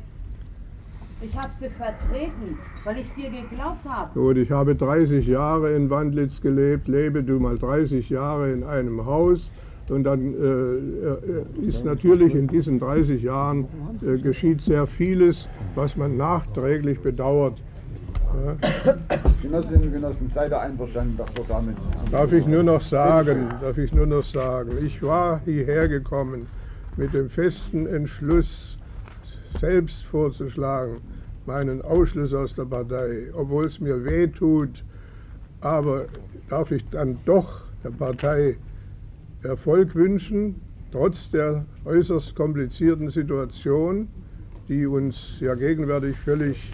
Ich habe sie vertreten, weil ich dir geglaubt habe. Gut, ich habe 30 Jahre in Wandlitz gelebt, lebe du mal 30 Jahre in einem Haus und dann äh, äh, ist natürlich in diesen 30 Jahren äh, geschieht sehr vieles, was man nachträglich bedauert. Ja. Genossinnen und Genossen, seid ihr einverstanden, dass wir damit... Darf ich nur noch sagen, darf ich nur noch sagen, ich war hierher gekommen mit dem festen Entschluss, selbst vorzuschlagen, meinen Ausschluss aus der Partei, obwohl es mir weh tut, aber darf ich dann doch der Partei Erfolg wünschen, trotz der äußerst komplizierten Situation, die uns ja gegenwärtig völlig,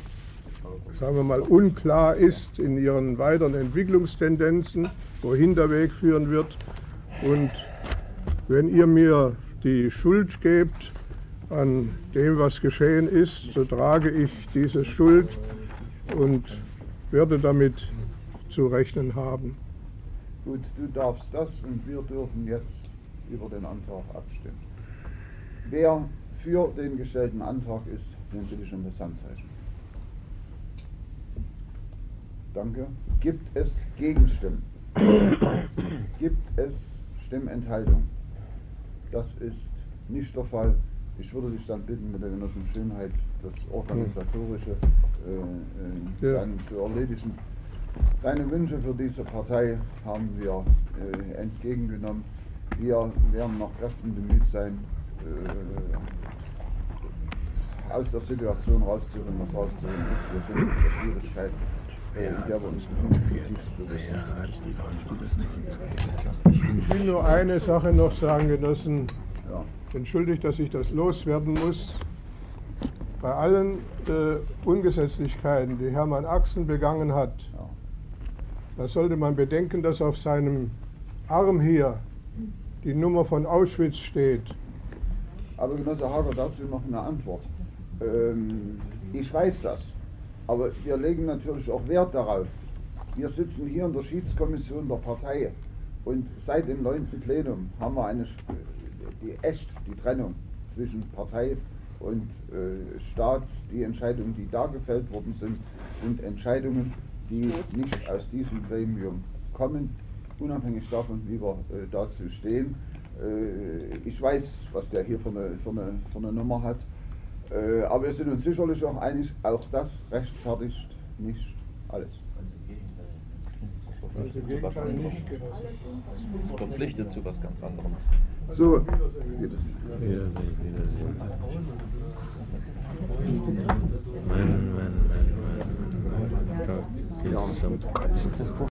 sagen wir mal, unklar ist in ihren weiteren Entwicklungstendenzen, wohin der Weg führen wird. Und wenn ihr mir die Schuld gebt an dem, was geschehen ist, so trage ich diese Schuld und werde damit zu rechnen haben. Gut, du darfst das und wir dürfen jetzt über den Antrag abstimmen. Wer für den gestellten Antrag ist, den bitte ich um das Handzeichen. Danke. Gibt es Gegenstimmen? Gibt es Stimmenthaltung? Das ist nicht der Fall. Ich würde dich dann bitten, mit der Genossen Schönheit das Organisatorische äh, äh, Ja. dann zu erledigen. Deine Wünsche für diese Partei haben wir äh, entgegengenommen. Wir werden nach Kräften bemüht sein, äh, aus der Situation rauszuholen, was rauszuholen ist. Wir sind in der Schwierigkeit, äh, in der wir uns befinden, zutiefst bewusst. Ich will nur eine Sache noch sagen, Genossen. Ja. Entschuldigt, dass ich das loswerden muss. Bei allen äh, Ungesetzlichkeiten, die Hermann Axen begangen hat, Ja. da sollte man bedenken, dass auf seinem Arm hier die Nummer von Auschwitz steht. Aber Genosse Hager, dazu noch eine Antwort. Ähm, ich weiß das, aber wir legen natürlich auch Wert darauf. Wir sitzen hier in der Schiedskommission der Partei und seit dem 9. Plenum haben wir eine, die echt die Trennung zwischen Partei und äh, Staat. Die Entscheidungen, die da gefällt worden sind, sind Entscheidungen, die nicht aus diesem Gremium kommen, unabhängig davon, wie wir äh, dazu stehen. Äh, ich weiß, was der hier für eine, für eine, für eine Nummer hat, äh, aber wir sind uns sicherlich auch einig, auch das rechtfertigt nicht alles. Verpflichtet zu was ganz anderem. So, Wiedersehen, Wiedersehen. Mann, Mann, Mann. Da geht's zum Kotzen.